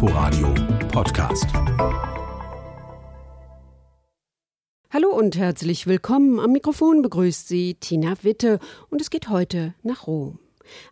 Inforadio Podcast. Hallo und herzlich willkommen. Am Mikrofon begrüßt Sie Tina Witte und es geht heute nach Rom.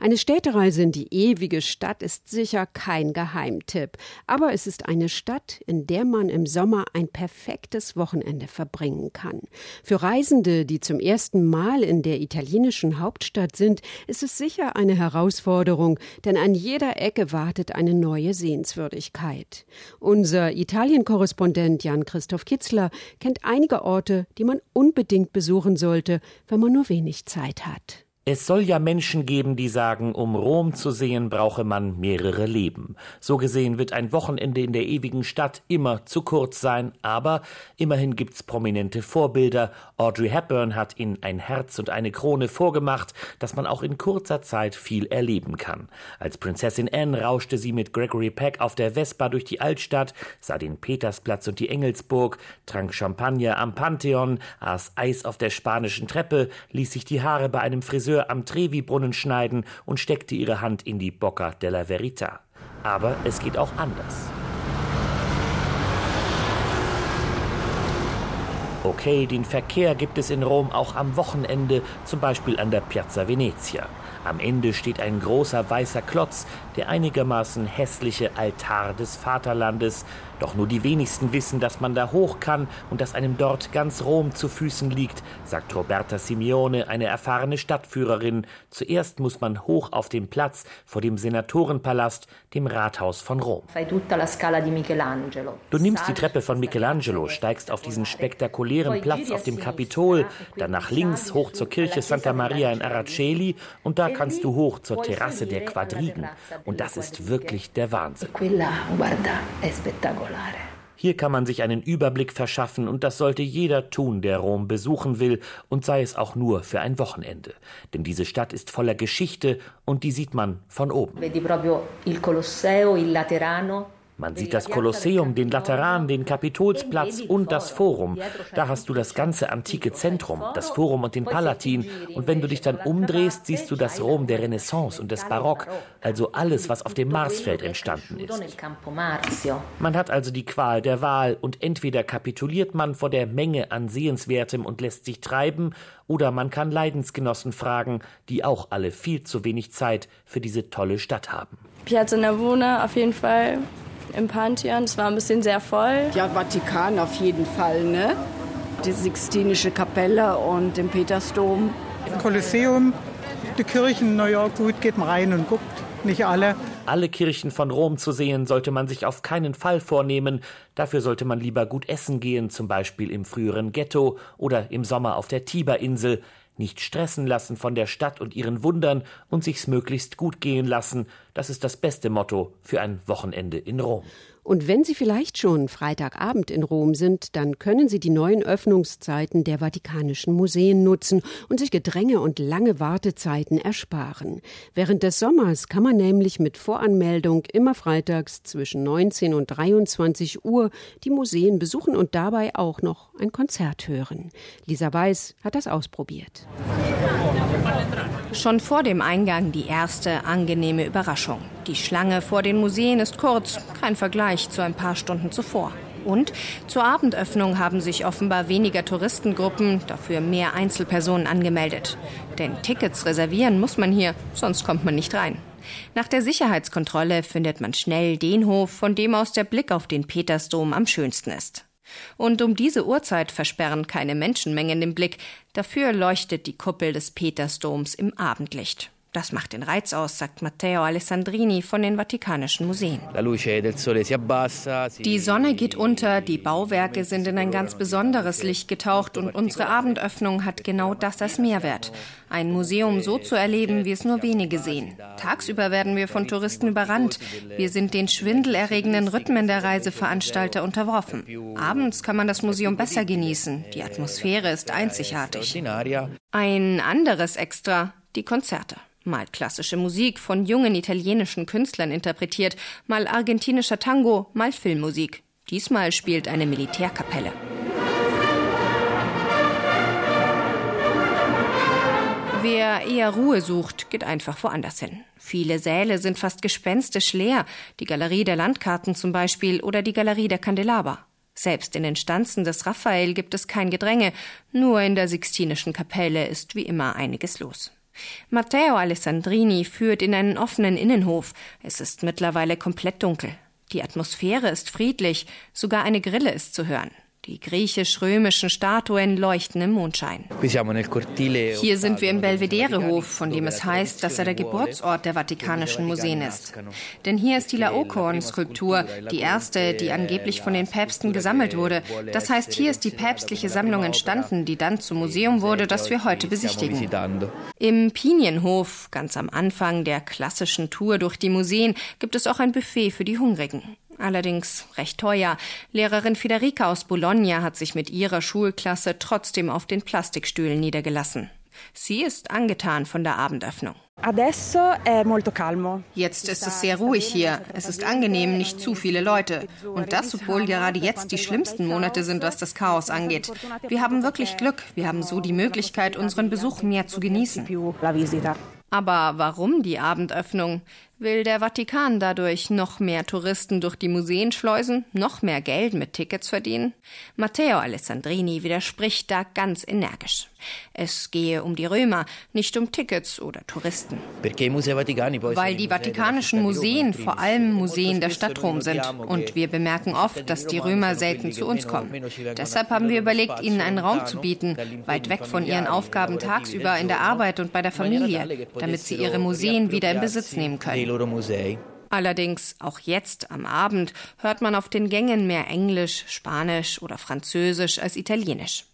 Eine Städtereise in die ewige Stadt ist sicher kein Geheimtipp, aber es ist eine Stadt, in der man im Sommer ein perfektes Wochenende verbringen kann. Für Reisende, die zum ersten Mal in der italienischen Hauptstadt sind, ist es sicher eine Herausforderung, denn an jeder Ecke wartet eine neue Sehenswürdigkeit. Unser Italien-Korrespondent Jan-Christoph Kitzler kennt einige Orte, die man unbedingt besuchen sollte, wenn man nur wenig Zeit hat. Es soll ja Menschen geben, die sagen, um Rom zu sehen, brauche man mehrere Leben. So gesehen wird ein Wochenende in der ewigen Stadt immer zu kurz sein, aber immerhin gibt's prominente Vorbilder. Audrey Hepburn hat in Ein Herz und eine Krone vorgemacht, dass man auch in kurzer Zeit viel erleben kann. Als Prinzessin Anne rauschte sie mit Gregory Peck auf der Vespa durch die Altstadt, sah den Petersplatz und die Engelsburg, trank Champagner am Pantheon, aß Eis auf der spanischen Treppe, ließ sich die Haare bei einem Friseur Friseur am Trevi-Brunnen schneiden und steckte ihre Hand in die Bocca della Verità. Aber es geht auch anders. Okay, den Verkehr gibt es in Rom auch am Wochenende, zum Beispiel an der Piazza Venezia. Am Ende steht ein großer weißer Klotz, der einigermaßen hässliche Altar des Vaterlandes, doch nur die wenigsten wissen, dass man da hoch kann und dass einem dort ganz Rom zu Füßen liegt, sagt Roberta Simeone, eine erfahrene Stadtführerin. Zuerst muss man hoch auf den Platz vor dem Senatorenpalast, dem Rathaus von Rom. Du nimmst die Treppe von Michelangelo, steigst auf diesen spektakulären Platz auf dem Kapitol, dann nach links hoch zur Kirche Santa Maria in Araceli und da kannst du hoch zur Terrasse der Quadrigen. Und das ist wirklich der Wahnsinn. Hier kann man sich einen Überblick verschaffen und das sollte jeder tun, der Rom besuchen will und sei es auch nur für ein Wochenende. Denn diese Stadt ist voller Geschichte und die sieht man von oben. Vedi proprio il Colosseo, il Laterano. Man sieht das Kolosseum, den Lateran, den Kapitolsplatz und das Forum. Da hast du das ganze antike Zentrum, das Forum und den Palatin. Und wenn du dich dann umdrehst, siehst du das Rom der Renaissance und des Barock, also alles, was auf dem Marsfeld entstanden ist. Man hat also die Qual der Wahl und entweder kapituliert man vor der Menge an Sehenswertem und lässt sich treiben, oder man kann Leidensgenossen fragen, die auch alle viel zu wenig Zeit für diese tolle Stadt haben. Piazza Navona auf jeden Fall im Pantheon. Es war ein bisschen sehr voll. Ja, Vatikan auf jeden Fall, ne? Die Sixtinische Kapelle und den Petersdom. Kolosseum, die Kirchen, naja, gut, geht man rein und guckt. Nicht alle. Alle Kirchen von Rom zu sehen, sollte man sich auf keinen Fall vornehmen. Dafür sollte man lieber gut essen gehen, zum Beispiel im früheren Ghetto oder im Sommer auf der Tiberinsel nicht stressen lassen von der Stadt und ihren Wundern und sich's möglichst gut gehen lassen, das ist das beste Motto für ein Wochenende in Rom. Und wenn Sie vielleicht schon Freitagabend in Rom sind, dann können Sie die neuen Öffnungszeiten der Vatikanischen Museen nutzen und sich Gedränge und lange Wartezeiten ersparen. Während des Sommers kann man nämlich mit Voranmeldung immer freitags zwischen 19 und 23 Uhr die Museen besuchen und dabei auch noch ein Konzert hören. Lisa Weiß hat das ausprobiert. Schon vor dem Eingang die erste angenehme Überraschung. Die Schlange vor den Museen ist kurz, kein Vergleich zu ein paar Stunden zuvor. Und zur Abendöffnung haben sich offenbar weniger Touristengruppen, dafür mehr Einzelpersonen angemeldet. Denn Tickets reservieren muss man hier, sonst kommt man nicht rein. Nach der Sicherheitskontrolle findet man schnell den Hof, von dem aus der Blick auf den Petersdom am schönsten ist. Und um diese Uhrzeit versperren keine Menschenmengen den Blick, dafür leuchtet die Kuppel des Petersdoms im Abendlicht. Das macht den Reiz aus, sagt Matteo Alessandrini von den Vatikanischen Museen. Die Sonne geht unter, die Bauwerke sind in ein ganz besonderes Licht getaucht und unsere Abendöffnung hat genau das als Mehrwert. Ein Museum so zu erleben, wie es nur wenige sehen. Tagsüber werden wir von Touristen überrannt. Wir sind den schwindelerregenden Rhythmen der Reiseveranstalter unterworfen. Abends kann man das Museum besser genießen. Die Atmosphäre ist einzigartig. Ein anderes Extra, die Konzerte. Mal klassische Musik von jungen italienischen Künstlern interpretiert, mal argentinischer Tango, mal Filmmusik. Diesmal spielt eine Militärkapelle. Wer eher Ruhe sucht, geht einfach woanders hin. Viele Säle sind fast gespenstisch leer, die Galerie der Landkarten zum Beispiel oder die Galerie der Kandelaber. Selbst in den Stanzen des Raphael gibt es kein Gedränge, nur in der Sixtinischen Kapelle ist wie immer einiges los. Matteo Alessandrini führt in einen offenen Innenhof. Es ist mittlerweile komplett dunkel. Die Atmosphäre ist friedlich, sogar eine Grille ist zu hören. Die griechisch-römischen Statuen leuchten im Mondschein. Hier sind wir im Belvedere-Hof, von dem es heißt, dass er der Geburtsort der Vatikanischen Museen ist. Denn hier ist die Laokoon-Skulptur, die erste, die angeblich von den Päpsten gesammelt wurde. Das heißt, hier ist die päpstliche Sammlung entstanden, die dann zum Museum wurde, das wir heute besichtigen. Im Pinienhof, ganz am Anfang der klassischen Tour durch die Museen, gibt es auch ein Buffet für die Hungrigen. Allerdings recht teuer. Lehrerin Federica aus Bologna hat sich mit ihrer Schulklasse trotzdem auf den Plastikstühlen niedergelassen. Sie ist angetan von der Abendöffnung. Jetzt ist es sehr ruhig hier. Es ist angenehm, nicht zu viele Leute. Und das, obwohl gerade jetzt die schlimmsten Monate sind, was das Chaos angeht. Wir haben wirklich Glück. Wir haben so die Möglichkeit, unseren Besuch mehr zu genießen. Aber warum die Abendöffnung? Will der Vatikan dadurch noch mehr Touristen durch die Museen schleusen, noch mehr Geld mit Tickets verdienen? Matteo Alessandrini widerspricht da ganz energisch. Es gehe um die Römer, nicht um Tickets oder Touristen. Weil die vatikanischen Museen vor allem Museen der Stadt Rom sind. Und wir bemerken oft, dass die Römer selten zu uns kommen. Deshalb haben wir überlegt, ihnen einen Raum zu bieten, weit weg von ihren Aufgaben tagsüber in der Arbeit und bei der Familie, damit sie ihre Museen wieder in Besitz nehmen können loro musei. Allerdings auch jetzt am Abend hört man auf den Gängen mehr Englisch, Spanisch oder Französisch als Italienisch.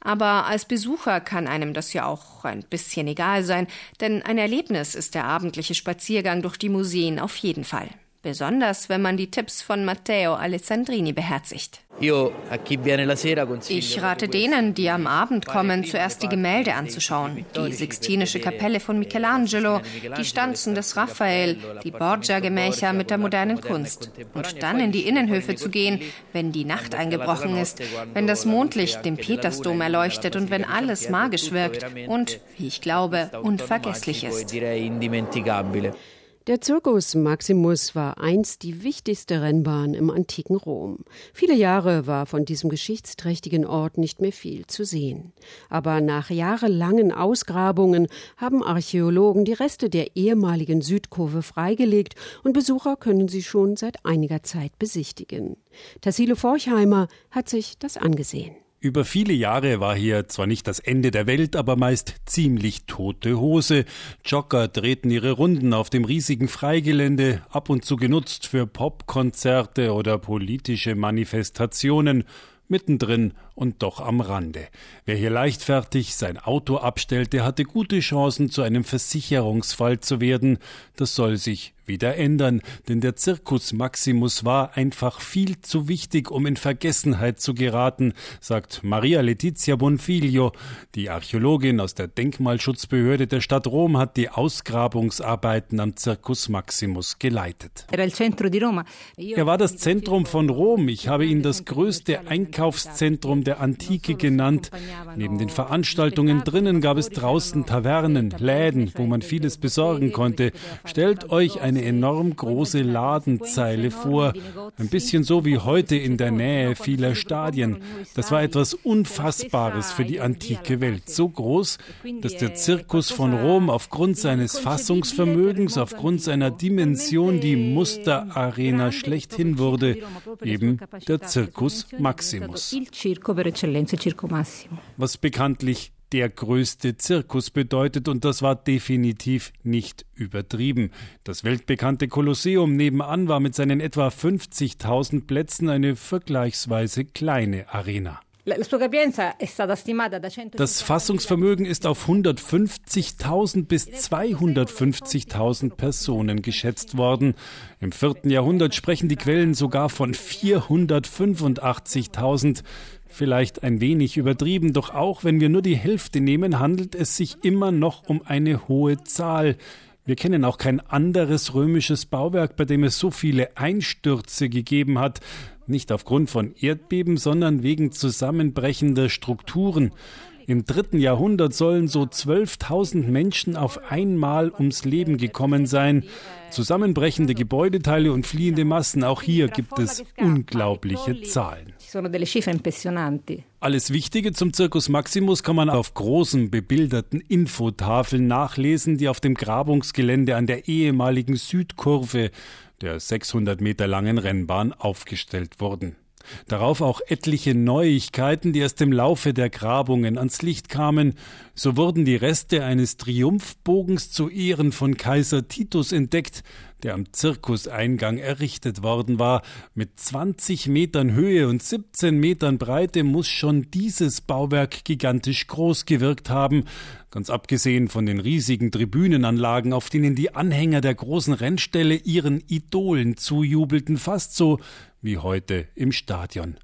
Aber als Besucher kann einem das ja auch ein bisschen egal sein, denn ein Erlebnis ist der abendliche Spaziergang durch die Museen auf jeden Fall. Besonders wenn man die Tipps von Matteo Alessandrini beherzigt. Ich rate denen, die am Abend kommen, zuerst die Gemälde anzuschauen. Die Sixtinische Kapelle von Michelangelo, die Stanzen des Raphael, die Borgia-Gemächer mit der modernen Kunst. Und dann in die Innenhöfe zu gehen, wenn die Nacht eingebrochen ist, wenn das Mondlicht den Petersdom erleuchtet und wenn alles magisch wirkt und, wie ich glaube, unvergesslich ist. Der Circus Maximus war einst die wichtigste Rennbahn im antiken Rom. Viele Jahre war von diesem geschichtsträchtigen Ort nicht mehr viel zu sehen. Aber nach jahrelangen Ausgrabungen haben Archäologen die Reste der ehemaligen Südkurve freigelegt und Besucher können sie schon seit einiger Zeit besichtigen. Tassilo Forchheimer hat sich das angesehen. Über viele Jahre war hier zwar nicht das Ende der Welt, aber meist ziemlich tote Hose. Jogger drehten ihre Runden auf dem riesigen Freigelände, ab und zu genutzt für Popkonzerte oder politische Manifestationen mittendrin und doch am Rande. Wer hier leichtfertig sein Auto abstellte, hatte gute Chancen, zu einem Versicherungsfall zu werden. Das soll sich wieder ändern, denn der Circus Maximus war einfach viel zu wichtig, um in Vergessenheit zu geraten, sagt Maria Letizia Bonfiglio. Die Archäologin aus der Denkmalschutzbehörde der Stadt Rom hat die Ausgrabungsarbeiten am Circus Maximus geleitet. Er war das Zentrum von Rom. Ich habe ihn das größte Einkaufszentrum der Antike genannt. Neben den Veranstaltungen drinnen gab es draußen Tavernen, Läden, wo man vieles besorgen konnte. Stellt euch eine enorm große Ladenzeile vor, ein bisschen so wie heute in der Nähe vieler Stadien. Das war etwas Unfassbares für die antike Welt, so groß, dass der Zirkus von Rom aufgrund seines Fassungsvermögens, aufgrund seiner Dimension die Musterarena schlechthin wurde, eben der Circus Maximus. Was bekanntlich der größte Zirkus bedeutet und das war definitiv nicht übertrieben. Das weltbekannte Kolosseum nebenan war mit seinen etwa 50.000 Plätzen eine vergleichsweise kleine Arena. Das Fassungsvermögen ist auf 150.000 bis 250.000 Personen geschätzt worden. Im vierten Jahrhundert sprechen die Quellen sogar von 485.000. Vielleicht ein wenig übertrieben, doch auch wenn wir nur die Hälfte nehmen, handelt es sich immer noch um eine hohe Zahl. Wir kennen auch kein anderes römisches Bauwerk, bei dem es so viele Einstürze gegeben hat, nicht aufgrund von Erdbeben, sondern wegen zusammenbrechender Strukturen. Im dritten Jahrhundert sollen so 12.000 Menschen auf einmal ums Leben gekommen sein. Zusammenbrechende Gebäudeteile und fliehende Massen, auch hier gibt es unglaubliche Zahlen. Alles Wichtige zum Circus Maximus kann man auf großen bebilderten Infotafeln nachlesen, die auf dem Grabungsgelände an der ehemaligen Südkurve der 600 Meter langen Rennbahn aufgestellt wurden. Darauf auch etliche Neuigkeiten, die erst im Laufe der Grabungen ans Licht kamen. So wurden die Reste eines Triumphbogens zu Ehren von Kaiser Titus entdeckt, der am Zirkuseingang errichtet worden war. Mit 20 Metern Höhe und 17 Metern Breite muss schon dieses Bauwerk gigantisch groß gewirkt haben, ganz abgesehen von den riesigen Tribünenanlagen, auf denen die Anhänger der großen Rennstelle ihren Idolen zujubelten, fast so wie heute im Stadion.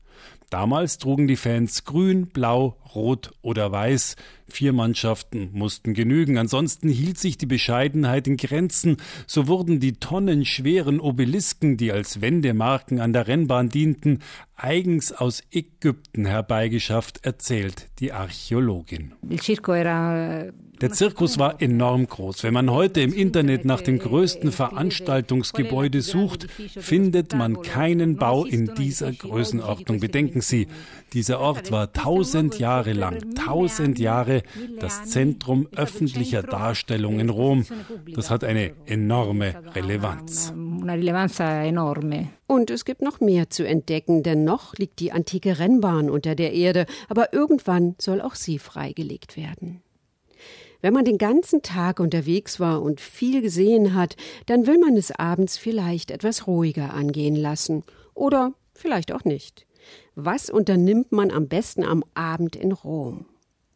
Damals trugen die Fans grün, blau, rot oder weiß. Vier Mannschaften mussten genügen. Ansonsten hielt sich die Bescheidenheit in Grenzen. So wurden die tonnenschweren Obelisken, die als Wendemarken an der Rennbahn dienten, eigens aus Ägypten herbeigeschafft, erzählt die Archäologin. Der Zirkus war enorm groß. Wenn man heute im Internet nach dem größten Veranstaltungsgebäude sucht, findet man keinen Bau in dieser Größenordnung. Bedenken Sie, dieser Ort war tausend Jahre lang, tausend Jahre das Zentrum öffentlicher Darstellung in Rom. Das hat eine enorme Relevanz. Und es gibt noch mehr zu entdecken, denn noch liegt die antike Rennbahn unter der Erde, aber irgendwann soll auch sie freigelegt werden. Wenn man den ganzen Tag unterwegs war und viel gesehen hat, dann will man es abends vielleicht etwas ruhiger angehen lassen. Oder vielleicht auch nicht. Was unternimmt man am besten am Abend in Rom?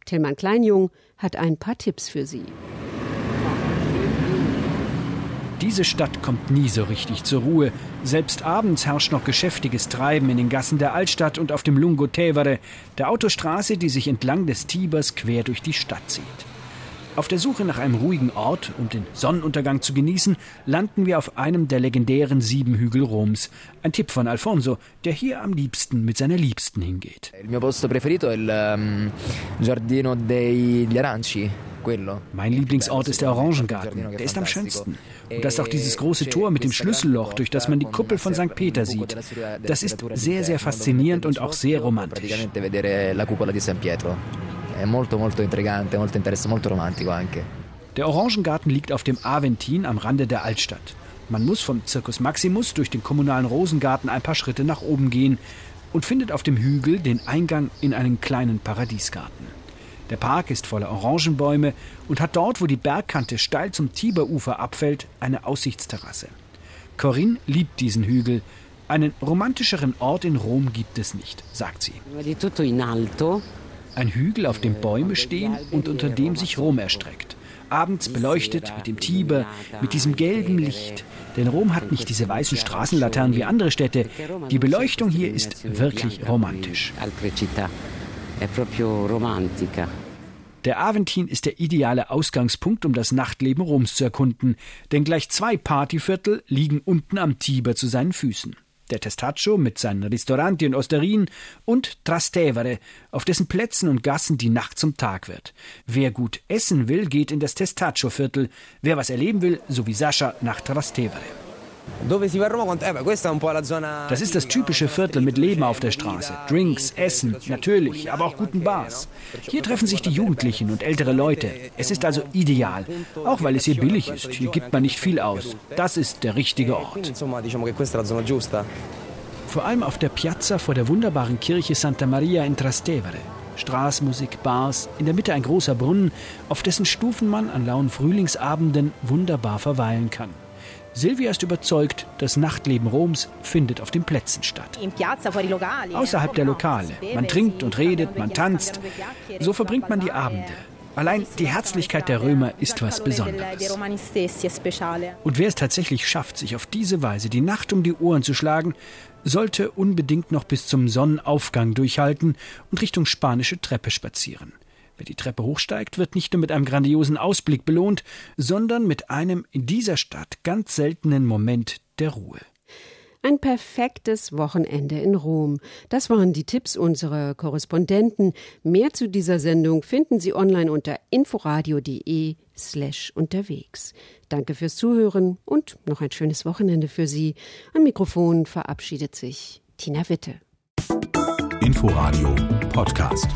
Tillmann Kleinjung hat ein paar Tipps für Sie. Diese Stadt kommt nie so richtig zur Ruhe. Selbst abends herrscht noch geschäftiges Treiben in den Gassen der Altstadt und auf dem Lungo Tevere, der Autostraße, die sich entlang des Tibers quer durch die Stadt zieht. Auf der Suche nach einem ruhigen Ort, um den Sonnenuntergang zu genießen, landen wir auf einem der legendären sieben Hügel Roms. Ein Tipp von Alfonso, der hier am liebsten mit seiner Liebsten hingeht. Aranci. Mein Lieblingsort ist der Orangengarten. Der ist am schönsten. Und das ist auch dieses große Tor mit dem Schlüsselloch, durch das man die Kuppel von St. Peter sieht. Das ist sehr, sehr faszinierend und auch sehr romantisch. È molto molto intrigante, molto interessante, molto romantico anche. Der Orangengarten liegt auf dem Aventin am Rande der Altstadt. Man muss vom Circus Maximus durch den kommunalen Rosengarten ein paar Schritte nach oben gehen und findet auf dem Hügel den Eingang in einen kleinen Paradiesgarten. Der Park ist voller Orangenbäume und hat dort, wo die Bergkante steil zum Tiberufer abfällt, eine Aussichtsterrasse. Corinne liebt diesen Hügel. Einen romantischeren Ort in Rom gibt es nicht, sagt sie. Ein Hügel, auf dem Bäume stehen und unter dem sich Rom erstreckt. Abends beleuchtet mit dem Tiber, mit diesem gelben Licht. Denn Rom hat nicht diese weißen Straßenlaternen wie andere Städte. Die Beleuchtung hier ist wirklich romantisch. Der Aventin ist der ideale Ausgangspunkt, um das Nachtleben Roms zu erkunden, denn gleich zwei Partyviertel liegen unten am Tiber zu seinen Füßen der Testaccio mit seinen Ristoranti und Osterien und Trastevere, auf dessen Plätzen und Gassen die Nacht zum Tag wird. Wer gut essen will, geht in das Testaccio-Viertel. Wer was erleben will, so wie Sascha, nach Trastevere. Das ist das typische Viertel mit Leben auf der Straße. Drinks, Essen, natürlich, aber auch guten Bars. Hier treffen sich die Jugendlichen und ältere Leute. Es ist also ideal, auch weil es hier billig ist. Hier gibt man nicht viel aus. Das ist der richtige Ort. Vor allem auf der Piazza vor der wunderbaren Kirche Santa Maria in Trastevere. Straßmusik, Bars, in der Mitte ein großer Brunnen, auf dessen Stufen man an lauen Frühlingsabenden wunderbar verweilen kann. Silvia ist überzeugt, das Nachtleben Roms findet auf den Plätzen statt. Außerhalb der Lokale. Man trinkt und redet, man tanzt. So verbringt man die Abende. Allein die Herzlichkeit der Römer ist was Besonderes. Und wer es tatsächlich schafft, sich auf diese Weise die Nacht um die Ohren zu schlagen, sollte unbedingt noch bis zum Sonnenaufgang durchhalten und Richtung spanische Treppe spazieren. Wer die Treppe hochsteigt, wird nicht nur mit einem grandiosen Ausblick belohnt, sondern mit einem in dieser Stadt ganz seltenen Moment der Ruhe. Ein perfektes Wochenende in Rom. Das waren die Tipps unserer Korrespondenten. Mehr zu dieser Sendung finden Sie online unter inforadio.de slash unterwegs. Danke fürs Zuhören und noch ein schönes Wochenende für Sie. Am Mikrofon verabschiedet sich Tina Witte. Inforadio Podcast.